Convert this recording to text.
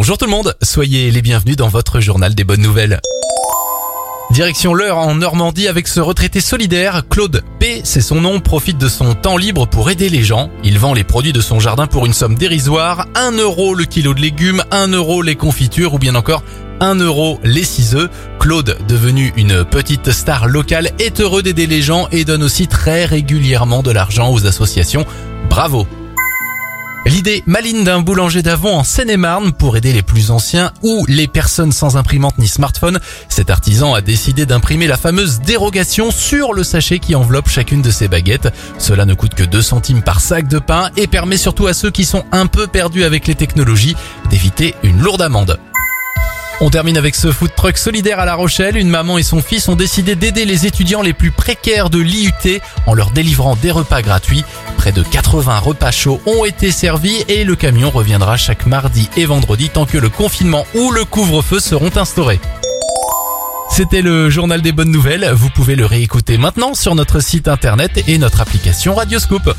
Bonjour tout le monde, soyez les bienvenus dans votre journal des bonnes nouvelles. Direction l'heure en Normandie avec ce retraité solidaire, Claude P, c'est son nom, profite de son temps libre pour aider les gens. Il vend les produits de son jardin pour une somme dérisoire, 1 euro le kilo de légumes, 1 euro les confitures ou bien encore 1 euro les ciseaux. Claude, devenu une petite star locale, est heureux d'aider les gens et donne aussi très régulièrement de l'argent aux associations. Bravo L'idée maligne d'un boulanger d'Avon en Seine-et-Marne pour aider les plus anciens ou les personnes sans imprimante ni smartphone. Cet artisan a décidé d'imprimer la fameuse dérogation sur le sachet qui enveloppe chacune de ses baguettes. Cela ne coûte que 2 centimes par sac de pain et permet surtout à ceux qui sont un peu perdus avec les technologies d'éviter une lourde amende. On termine avec ce food truck solidaire à La Rochelle. Une maman et son fils ont décidé d'aider les étudiants les plus précaires de l'IUT en leur délivrant des repas gratuits. Près de 80 repas chauds ont été servis et le camion reviendra chaque mardi et vendredi tant que le confinement ou le couvre-feu seront instaurés. C'était le journal des bonnes nouvelles. Vous pouvez le réécouter maintenant sur notre site internet et notre application Radioscope.